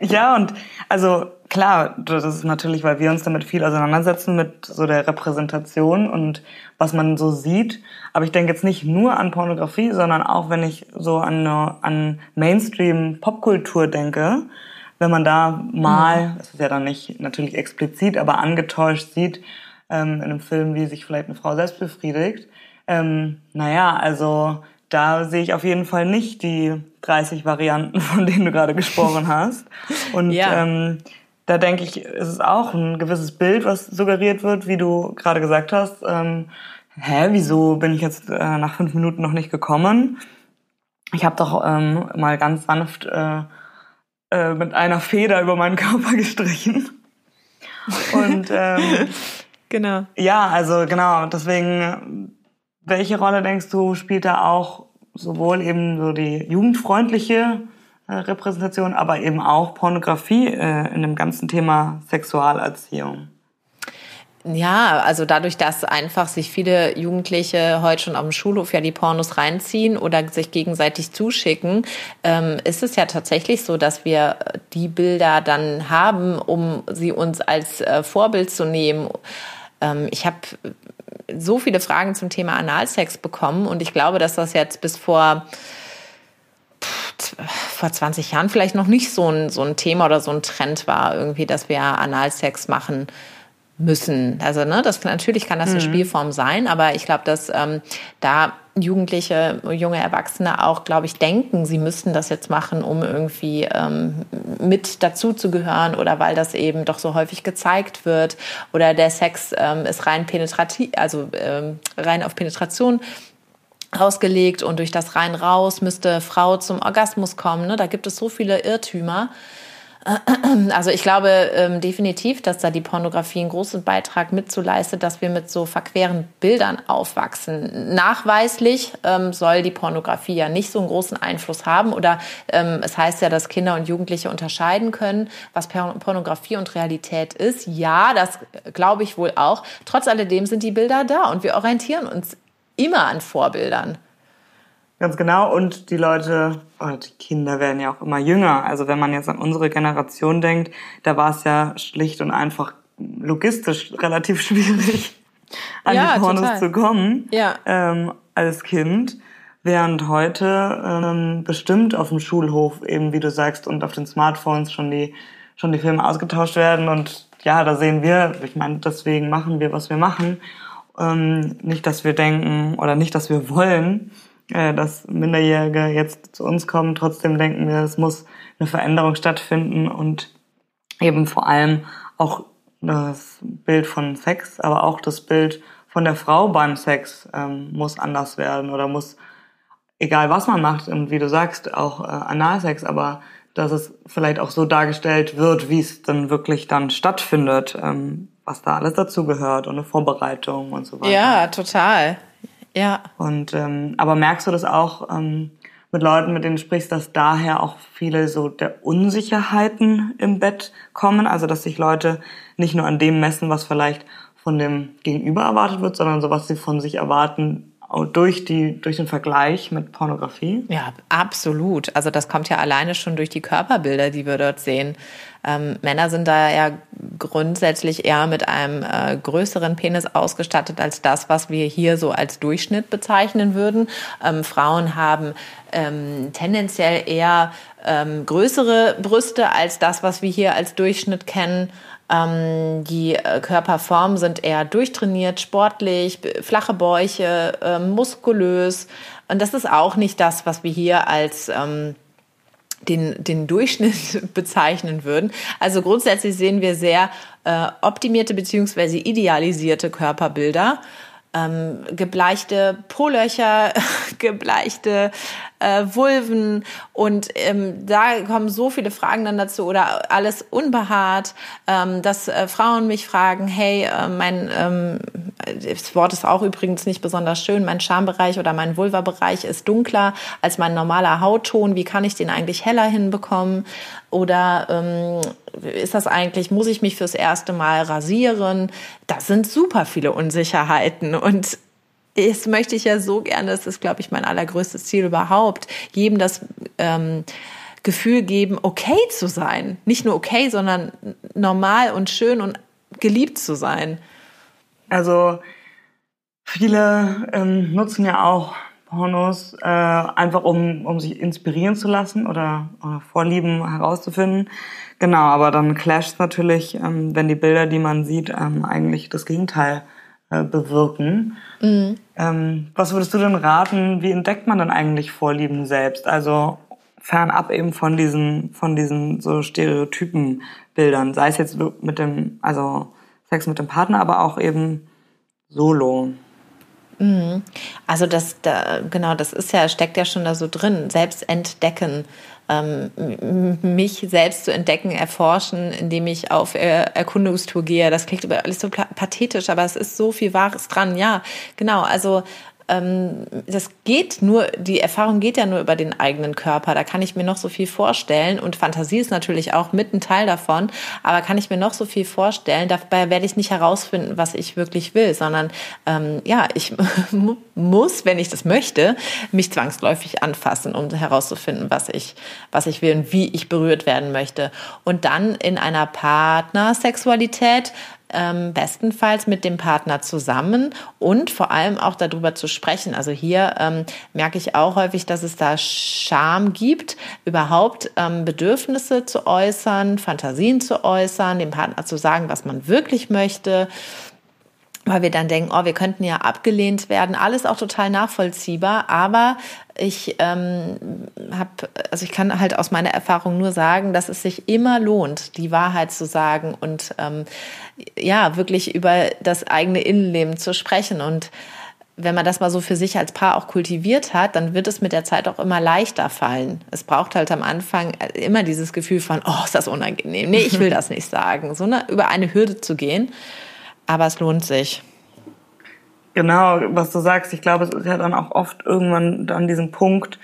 Ja, und also klar, das ist natürlich, weil wir uns damit viel auseinandersetzen mit so der Repräsentation und was man so sieht. Aber ich denke jetzt nicht nur an Pornografie, sondern auch, wenn ich so an, an Mainstream-Popkultur denke, wenn man da mal, mhm. das ist ja dann nicht natürlich explizit, aber angetäuscht sieht, ähm, in einem Film, wie sich vielleicht eine Frau selbst befriedigt. Ähm, naja, also da sehe ich auf jeden Fall nicht die 30 Varianten, von denen du gerade gesprochen hast. Und ja. ähm, da denke ich, ist es auch ein gewisses Bild, was suggeriert wird, wie du gerade gesagt hast. Ähm, hä, wieso bin ich jetzt äh, nach fünf Minuten noch nicht gekommen? Ich habe doch ähm, mal ganz sanft äh, äh, mit einer Feder über meinen Körper gestrichen. Und ähm, genau. Ja, also genau. Deswegen, welche Rolle denkst du spielt da auch sowohl eben so die jugendfreundliche äh, Repräsentation, aber eben auch Pornografie äh, in dem ganzen Thema Sexualerziehung. Ja, also dadurch, dass einfach sich viele Jugendliche heute schon auf dem Schulhof ja die Pornos reinziehen oder sich gegenseitig zuschicken, ähm, ist es ja tatsächlich so, dass wir die Bilder dann haben, um sie uns als äh, Vorbild zu nehmen. Ähm, ich habe so viele Fragen zum Thema Analsex bekommen und ich glaube, dass das jetzt bis vor vor 20 Jahren vielleicht noch nicht so ein, so ein Thema oder so ein Trend war, irgendwie, dass wir Analsex machen müssen. Also, ne, das natürlich kann das eine mhm. Spielform sein, aber ich glaube, dass ähm, da Jugendliche, junge Erwachsene auch, glaube ich, denken, sie müssten das jetzt machen, um irgendwie ähm, mit gehören oder weil das eben doch so häufig gezeigt wird oder der Sex ähm, ist rein penetrativ, also ähm, rein auf Penetration ausgelegt und durch das rein raus müsste Frau zum Orgasmus kommen. Ne? Da gibt es so viele Irrtümer. Also ich glaube ähm, definitiv, dass da die Pornografie einen großen Beitrag mitzuleistet, dass wir mit so verqueren Bildern aufwachsen. Nachweislich ähm, soll die Pornografie ja nicht so einen großen Einfluss haben oder ähm, es heißt ja, dass Kinder und Jugendliche unterscheiden können, was Pornografie und Realität ist. Ja, das glaube ich wohl auch. Trotz alledem sind die Bilder da und wir orientieren uns immer an Vorbildern. Ganz genau. Und die Leute, oder die Kinder werden ja auch immer jünger. Also wenn man jetzt an unsere Generation denkt, da war es ja schlicht und einfach logistisch relativ schwierig, an ja, die Pornos total. zu kommen ja. ähm, als Kind. Während heute ähm, bestimmt auf dem Schulhof eben, wie du sagst, und auf den Smartphones schon die, schon die Filme ausgetauscht werden. Und ja, da sehen wir, ich meine, deswegen machen wir, was wir machen. Ähm, nicht, dass wir denken oder nicht, dass wir wollen, äh, dass Minderjährige jetzt zu uns kommen. Trotzdem denken wir, es muss eine Veränderung stattfinden und eben vor allem auch das Bild von Sex, aber auch das Bild von der Frau beim Sex ähm, muss anders werden oder muss, egal was man macht und wie du sagst, auch äh, Analsex, aber dass es vielleicht auch so dargestellt wird, wie es dann wirklich dann stattfindet, ähm, was da alles dazu gehört und eine Vorbereitung und so weiter. Ja, total. Ja. Und ähm, aber merkst du das auch ähm, mit Leuten, mit denen du sprichst, dass daher auch viele so der Unsicherheiten im Bett kommen? Also dass sich Leute nicht nur an dem messen, was vielleicht von dem Gegenüber erwartet wird, sondern so was sie von sich erwarten, durch, die, durch den Vergleich mit Pornografie? Ja, absolut. Also das kommt ja alleine schon durch die Körperbilder, die wir dort sehen. Ähm, Männer sind da ja grundsätzlich eher mit einem äh, größeren Penis ausgestattet als das, was wir hier so als Durchschnitt bezeichnen würden. Ähm, Frauen haben ähm, tendenziell eher ähm, größere Brüste als das, was wir hier als Durchschnitt kennen. Ähm, die äh, Körperformen sind eher durchtrainiert, sportlich, flache Bäuche, äh, muskulös. Und das ist auch nicht das, was wir hier als ähm, den, den Durchschnitt bezeichnen würden. Also grundsätzlich sehen wir sehr äh, optimierte beziehungsweise idealisierte Körperbilder ähm, gebleichte Po-Löcher, gebleichte äh, Vulven und ähm, da kommen so viele Fragen dann dazu oder alles unbehaart, ähm, dass äh, Frauen mich fragen, hey, äh, mein ähm, das Wort ist auch übrigens nicht besonders schön, mein Schambereich oder mein Vulva-Bereich ist dunkler als mein normaler Hautton, wie kann ich den eigentlich heller hinbekommen? Oder ähm, ist das eigentlich, muss ich mich fürs erste Mal rasieren? Das sind super viele Unsicherheiten und das möchte ich ja so gerne, das ist, glaube ich, mein allergrößtes Ziel überhaupt, jedem das ähm, Gefühl geben, okay zu sein. Nicht nur okay, sondern normal und schön und geliebt zu sein. Also viele ähm, nutzen ja auch Pornos äh, einfach, um, um sich inspirieren zu lassen oder, oder Vorlieben herauszufinden. Genau, aber dann clasht natürlich, ähm, wenn die Bilder, die man sieht, ähm, eigentlich das Gegenteil äh, bewirken. Mhm. Ähm, was würdest du denn raten, wie entdeckt man dann eigentlich Vorlieben selbst? Also fernab eben von diesen, von diesen so Stereotypen Bildern, sei es jetzt mit dem, also Sex mit dem Partner, aber auch eben solo. Mhm. Also das, da, genau, das ist ja, steckt ja schon da so drin. Selbst entdecken, ähm, mich selbst zu entdecken, erforschen, indem ich auf Erkundungstour gehe. Das klingt alles so pathetisch, aber es ist so viel Wahres dran. Ja, genau. Also ähm, das geht nur, die Erfahrung geht ja nur über den eigenen Körper. Da kann ich mir noch so viel vorstellen und Fantasie ist natürlich auch mit ein Teil davon, aber kann ich mir noch so viel vorstellen, dabei werde ich nicht herausfinden, was ich wirklich will, sondern ähm, ja, ich muss, wenn ich das möchte, mich zwangsläufig anfassen, um herauszufinden, was ich, was ich will und wie ich berührt werden möchte. Und dann in einer Partnersexualität ähm, bestenfalls mit dem Partner zusammen und vor allem auch darüber zu sprechen. Also hier ähm, merke ich auch häufig, dass es da Scham gibt, überhaupt ähm, Bedürfnisse zu äußern, Fantasien zu äußern, dem Partner zu sagen, was man wirklich möchte weil wir dann denken, oh, wir könnten ja abgelehnt werden. Alles auch total nachvollziehbar, aber ich ähm, habe, also ich kann halt aus meiner Erfahrung nur sagen, dass es sich immer lohnt, die Wahrheit zu sagen und ähm, ja wirklich über das eigene Innenleben zu sprechen und wenn man das mal so für sich als Paar auch kultiviert hat, dann wird es mit der Zeit auch immer leichter fallen. Es braucht halt am Anfang immer dieses Gefühl von, oh, ist das unangenehm. Nee, ich will das nicht sagen. So ne, über eine Hürde zu gehen aber es lohnt sich. Genau, was du sagst, ich glaube, es ist ja dann auch oft irgendwann an diesem Punkt,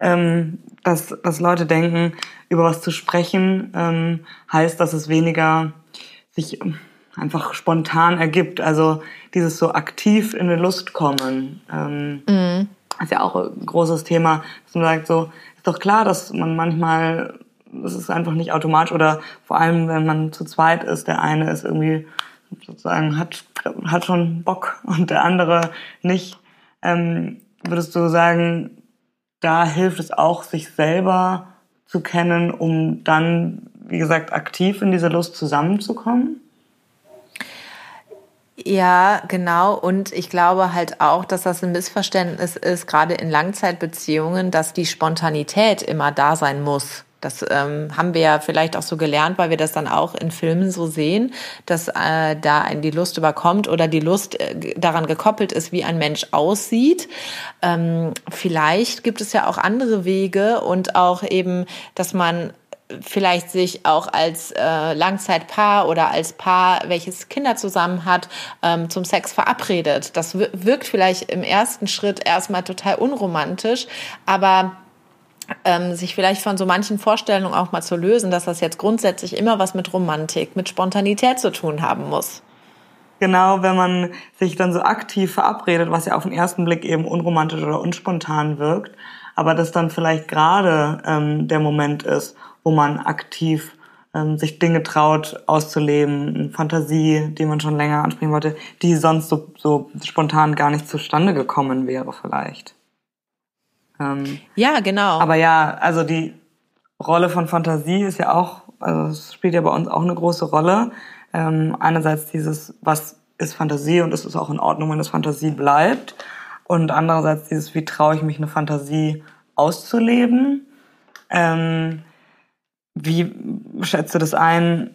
ähm, dass, dass Leute denken, über was zu sprechen, ähm, heißt, dass es weniger sich einfach spontan ergibt. Also dieses so aktiv in eine Lust kommen. Ähm, mhm. ist ja auch ein großes Thema, dass man sagt, so, ist doch klar, dass man manchmal, das ist einfach nicht automatisch oder vor allem, wenn man zu zweit ist, der eine ist irgendwie sozusagen hat, hat schon Bock und der andere nicht. Ähm, würdest du sagen, da hilft es auch, sich selber zu kennen, um dann, wie gesagt, aktiv in diese Lust zusammenzukommen? Ja, genau. Und ich glaube halt auch, dass das ein Missverständnis ist, gerade in Langzeitbeziehungen, dass die Spontanität immer da sein muss. Das ähm, haben wir ja vielleicht auch so gelernt, weil wir das dann auch in Filmen so sehen, dass äh, da einen die Lust überkommt oder die Lust äh, daran gekoppelt ist, wie ein Mensch aussieht. Ähm, vielleicht gibt es ja auch andere Wege und auch eben, dass man vielleicht sich auch als äh, Langzeitpaar oder als Paar, welches Kinder zusammen hat, ähm, zum Sex verabredet. Das wirkt vielleicht im ersten Schritt erstmal total unromantisch, aber ähm, sich vielleicht von so manchen Vorstellungen auch mal zu lösen, dass das jetzt grundsätzlich immer was mit Romantik, mit Spontanität zu tun haben muss. genau, wenn man sich dann so aktiv verabredet, was ja auf den ersten Blick eben unromantisch oder unspontan wirkt, aber das dann vielleicht gerade ähm, der Moment ist, wo man aktiv ähm, sich Dinge traut auszuleben, Fantasie, die man schon länger ansprechen wollte, die sonst so, so spontan gar nicht zustande gekommen wäre vielleicht. Ähm, ja, genau. Aber ja, also die Rolle von Fantasie ist ja auch, also es spielt ja bei uns auch eine große Rolle. Ähm, einerseits dieses, was ist Fantasie und es ist auch in Ordnung, wenn es Fantasie bleibt. Und andererseits dieses, wie traue ich mich, eine Fantasie auszuleben. Ähm, wie schätzt du das ein,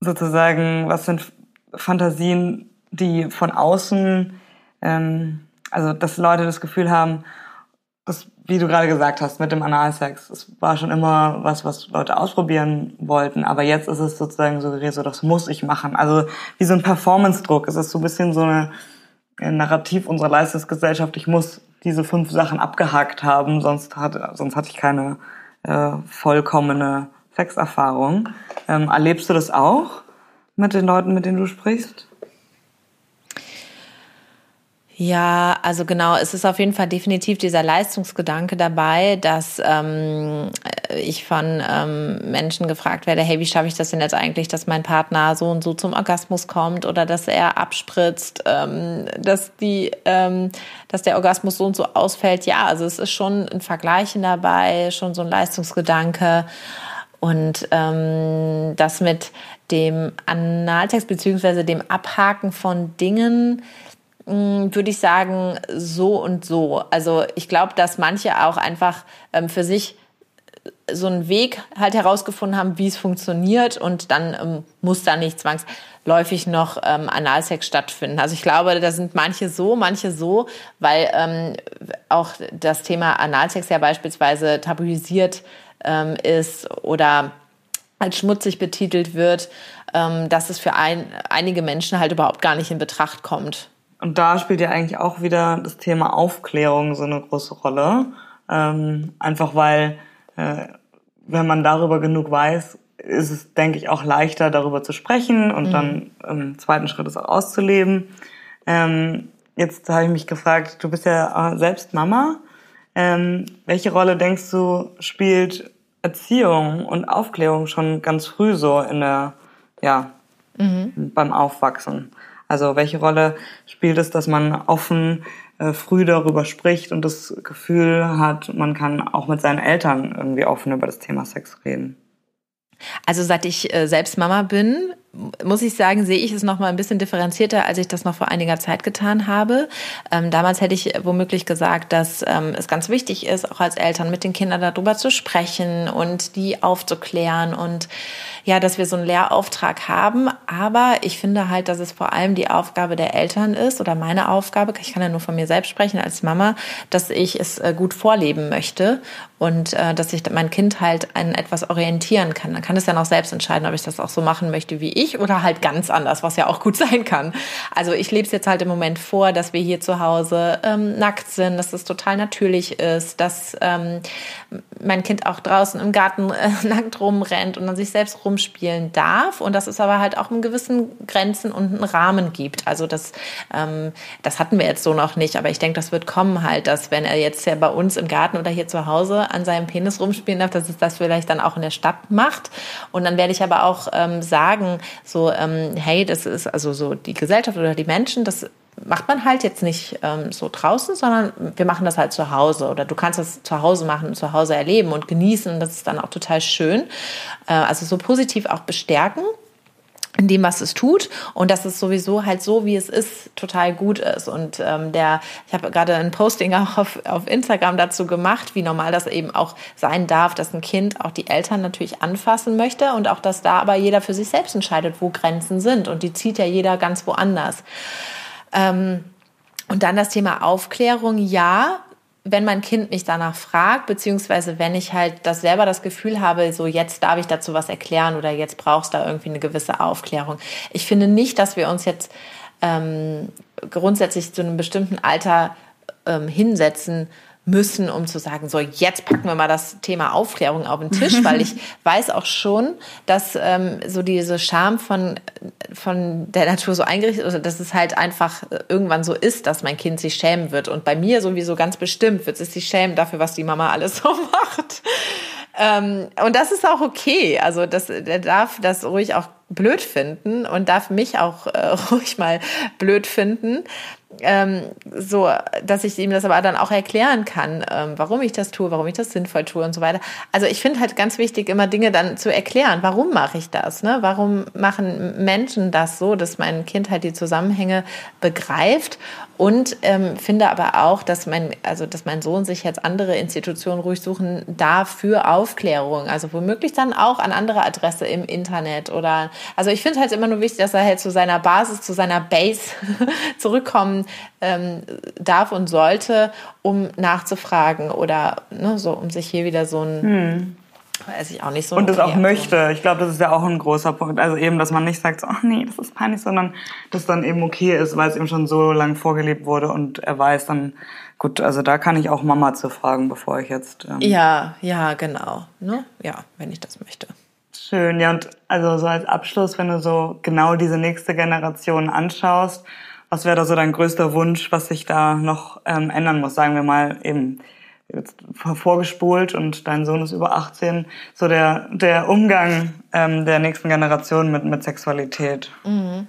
sozusagen, was sind Fantasien, die von außen, ähm, also dass Leute das Gefühl haben, wie du gerade gesagt hast, mit dem Analsex, das war schon immer was, was Leute ausprobieren wollten, aber jetzt ist es sozusagen suggeriert, so das muss ich machen. Also wie so ein Performance-Druck. Es ist so ein bisschen so eine, ein Narrativ unserer Leistungsgesellschaft, ich muss diese fünf Sachen abgehakt haben, sonst, hat, sonst hatte ich keine äh, vollkommene Sexerfahrung. Ähm, erlebst du das auch mit den Leuten, mit denen du sprichst? Ja, also genau, es ist auf jeden Fall definitiv dieser Leistungsgedanke dabei, dass ähm, ich von ähm, Menschen gefragt werde, hey, wie schaffe ich das denn jetzt eigentlich, dass mein Partner so und so zum Orgasmus kommt oder dass er abspritzt, ähm, dass die, ähm, dass der Orgasmus so und so ausfällt. Ja, also es ist schon ein Vergleichen dabei, schon so ein Leistungsgedanke und ähm, das mit dem Analtext beziehungsweise dem Abhaken von Dingen würde ich sagen, so und so. Also ich glaube, dass manche auch einfach ähm, für sich so einen Weg halt herausgefunden haben, wie es funktioniert und dann ähm, muss da nicht zwangsläufig noch ähm, Analsex stattfinden. Also ich glaube, da sind manche so, manche so, weil ähm, auch das Thema Analsex ja beispielsweise tabuisiert ähm, ist oder als schmutzig betitelt wird, ähm, dass es für ein, einige Menschen halt überhaupt gar nicht in Betracht kommt. Und da spielt ja eigentlich auch wieder das Thema Aufklärung so eine große Rolle. Ähm, einfach weil, äh, wenn man darüber genug weiß, ist es, denke ich, auch leichter, darüber zu sprechen und mhm. dann im zweiten Schritt es auch auszuleben. Ähm, jetzt habe ich mich gefragt, du bist ja selbst Mama. Ähm, welche Rolle denkst du spielt Erziehung und Aufklärung schon ganz früh so in der, ja, mhm. beim Aufwachsen? Also welche Rolle spielt es, dass man offen äh, früh darüber spricht und das Gefühl hat, man kann auch mit seinen Eltern irgendwie offen über das Thema Sex reden? Also seit ich äh, selbst Mama bin, muss ich sagen, sehe ich es noch mal ein bisschen differenzierter, als ich das noch vor einiger Zeit getan habe. Ähm, damals hätte ich womöglich gesagt, dass ähm, es ganz wichtig ist, auch als Eltern mit den Kindern darüber zu sprechen und die aufzuklären und ja, dass wir so einen Lehrauftrag haben. Aber ich finde halt, dass es vor allem die Aufgabe der Eltern ist oder meine Aufgabe, ich kann ja nur von mir selbst sprechen als Mama, dass ich es äh, gut vorleben möchte und äh, dass ich mein Kind halt an etwas orientieren kann. Dann kann es ja noch selbst entscheiden, ob ich das auch so machen möchte wie ich oder halt ganz anders, was ja auch gut sein kann. Also ich lebe es jetzt halt im Moment vor, dass wir hier zu Hause ähm, nackt sind, dass es total natürlich ist, dass ähm, mein Kind auch draußen im Garten äh, nackt rumrennt und dann sich selbst rumspielen darf und dass es aber halt auch in gewissen Grenzen und einen Rahmen gibt. Also das, ähm, das hatten wir jetzt so noch nicht, aber ich denke, das wird kommen halt, dass wenn er jetzt ja bei uns im Garten oder hier zu Hause an seinem Penis rumspielen darf, dass es das vielleicht dann auch in der Stadt macht. Und dann werde ich aber auch ähm, sagen, so, ähm, hey, das ist also so die Gesellschaft oder die Menschen, das macht man halt jetzt nicht ähm, so draußen, sondern wir machen das halt zu Hause oder du kannst das zu Hause machen zu Hause erleben und genießen. Das ist dann auch total schön. Äh, also so positiv auch bestärken in dem, was es tut und dass es sowieso halt so, wie es ist, total gut ist. Und ähm, der, ich habe gerade ein Posting auch auf, auf Instagram dazu gemacht, wie normal das eben auch sein darf, dass ein Kind auch die Eltern natürlich anfassen möchte und auch, dass da aber jeder für sich selbst entscheidet, wo Grenzen sind. Und die zieht ja jeder ganz woanders. Ähm, und dann das Thema Aufklärung, ja, wenn mein Kind mich danach fragt, beziehungsweise wenn ich halt das selber das Gefühl habe, so jetzt darf ich dazu was erklären oder jetzt brauchst du da irgendwie eine gewisse Aufklärung. Ich finde nicht, dass wir uns jetzt ähm, grundsätzlich zu einem bestimmten Alter ähm, hinsetzen müssen, um zu sagen, so jetzt packen wir mal das Thema Aufklärung auf den Tisch, weil ich weiß auch schon, dass ähm, so diese Scham von, von der Natur so eingerichtet ist, dass es halt einfach irgendwann so ist, dass mein Kind sich schämen wird. Und bei mir sowieso ganz bestimmt wird es sich schämen dafür, was die Mama alles so macht. Ähm, und das ist auch okay. Also das, der darf das ruhig auch blöd finden und darf mich auch äh, ruhig mal blöd finden ähm, so, dass ich ihm das aber dann auch erklären kann, ähm, warum ich das tue, warum ich das sinnvoll tue und so weiter. Also ich finde halt ganz wichtig, immer Dinge dann zu erklären. Warum mache ich das? Ne? Warum machen Menschen das so, dass mein Kind halt die Zusammenhänge begreift und ähm, finde aber auch, dass mein, also dass mein Sohn sich jetzt andere Institutionen ruhig suchen darf für Aufklärung. Also womöglich dann auch an andere Adresse im Internet oder also ich finde halt immer nur wichtig, dass er halt zu seiner Basis, zu seiner Base zurückkommen ähm, darf und sollte, um nachzufragen oder ne, so, um sich hier wieder so ein hm weiß ich auch nicht so. Und das auch möchte. Ich glaube, das ist ja auch ein großer Punkt. Also eben, dass man nicht sagt, so, ach nee, das ist peinlich, sondern dass dann eben okay ist, weil es ihm schon so lang vorgelebt wurde und er weiß dann, gut, also da kann ich auch Mama zu fragen, bevor ich jetzt. Ähm ja, ja, genau. Ne? Ja, wenn ich das möchte. Schön, ja, und also so als Abschluss, wenn du so genau diese nächste Generation anschaust, was wäre da so dein größter Wunsch, was sich da noch ähm, ändern muss? Sagen wir mal eben jetzt vorgespult und dein Sohn ist über 18, so der, der Umgang ähm, der nächsten Generation mit, mit Sexualität. Mhm.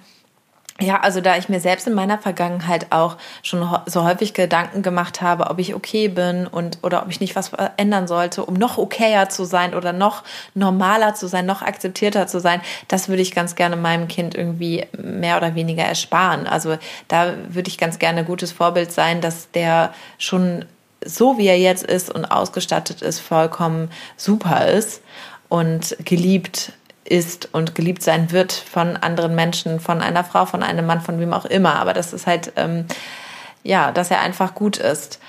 Ja, also da ich mir selbst in meiner Vergangenheit auch schon so häufig Gedanken gemacht habe, ob ich okay bin und oder ob ich nicht was ändern sollte, um noch okayer zu sein oder noch normaler zu sein, noch akzeptierter zu sein, das würde ich ganz gerne meinem Kind irgendwie mehr oder weniger ersparen. Also da würde ich ganz gerne gutes Vorbild sein, dass der schon so wie er jetzt ist und ausgestattet ist, vollkommen super ist und geliebt ist und geliebt sein wird von anderen Menschen, von einer Frau, von einem Mann, von wem auch immer. Aber das ist halt, ähm, ja, dass er einfach gut ist.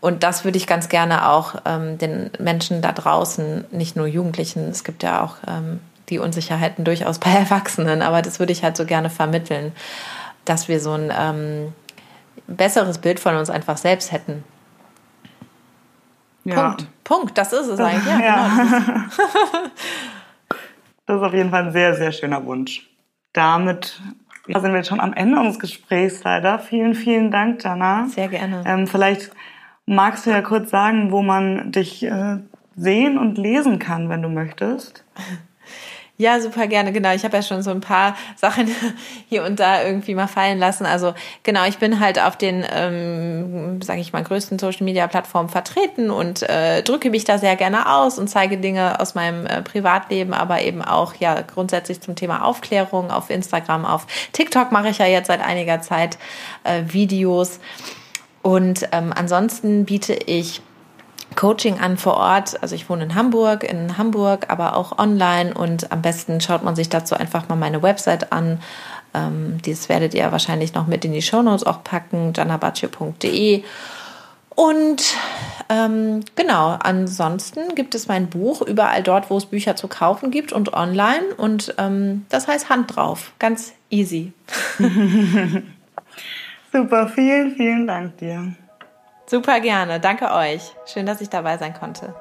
Und das würde ich ganz gerne auch ähm, den Menschen da draußen, nicht nur Jugendlichen, es gibt ja auch ähm, die Unsicherheiten durchaus bei Erwachsenen, aber das würde ich halt so gerne vermitteln, dass wir so ein ähm, besseres Bild von uns einfach selbst hätten ja. Punkt. Punkt. Das ist es eigentlich. Ja, ja. Genau, das, ist auf jeden Fall ein sehr, sehr schöner Wunsch. Damit sind wir schon am Ende unseres Gesprächs leider. Vielen, vielen Dank, Jana. Sehr gerne. Ähm, vielleicht magst du ja kurz sagen, wo man dich äh, sehen und lesen kann, wenn du möchtest. Ja, super gerne, genau. Ich habe ja schon so ein paar Sachen hier und da irgendwie mal fallen lassen. Also genau, ich bin halt auf den, ähm, sage ich mal, größten Social-Media-Plattformen vertreten und äh, drücke mich da sehr gerne aus und zeige Dinge aus meinem äh, Privatleben, aber eben auch ja grundsätzlich zum Thema Aufklärung auf Instagram, auf TikTok mache ich ja jetzt seit einiger Zeit äh, Videos. Und ähm, ansonsten biete ich Coaching an vor Ort. Also ich wohne in Hamburg, in Hamburg, aber auch online und am besten schaut man sich dazu einfach mal meine Website an. Ähm, das werdet ihr wahrscheinlich noch mit in die Shownotes auch packen, janabacio.de. Und ähm, genau, ansonsten gibt es mein Buch überall dort, wo es Bücher zu kaufen gibt und online. Und ähm, das heißt Hand drauf. Ganz easy. Super, vielen, vielen Dank dir. Super gerne. Danke euch. Schön, dass ich dabei sein konnte.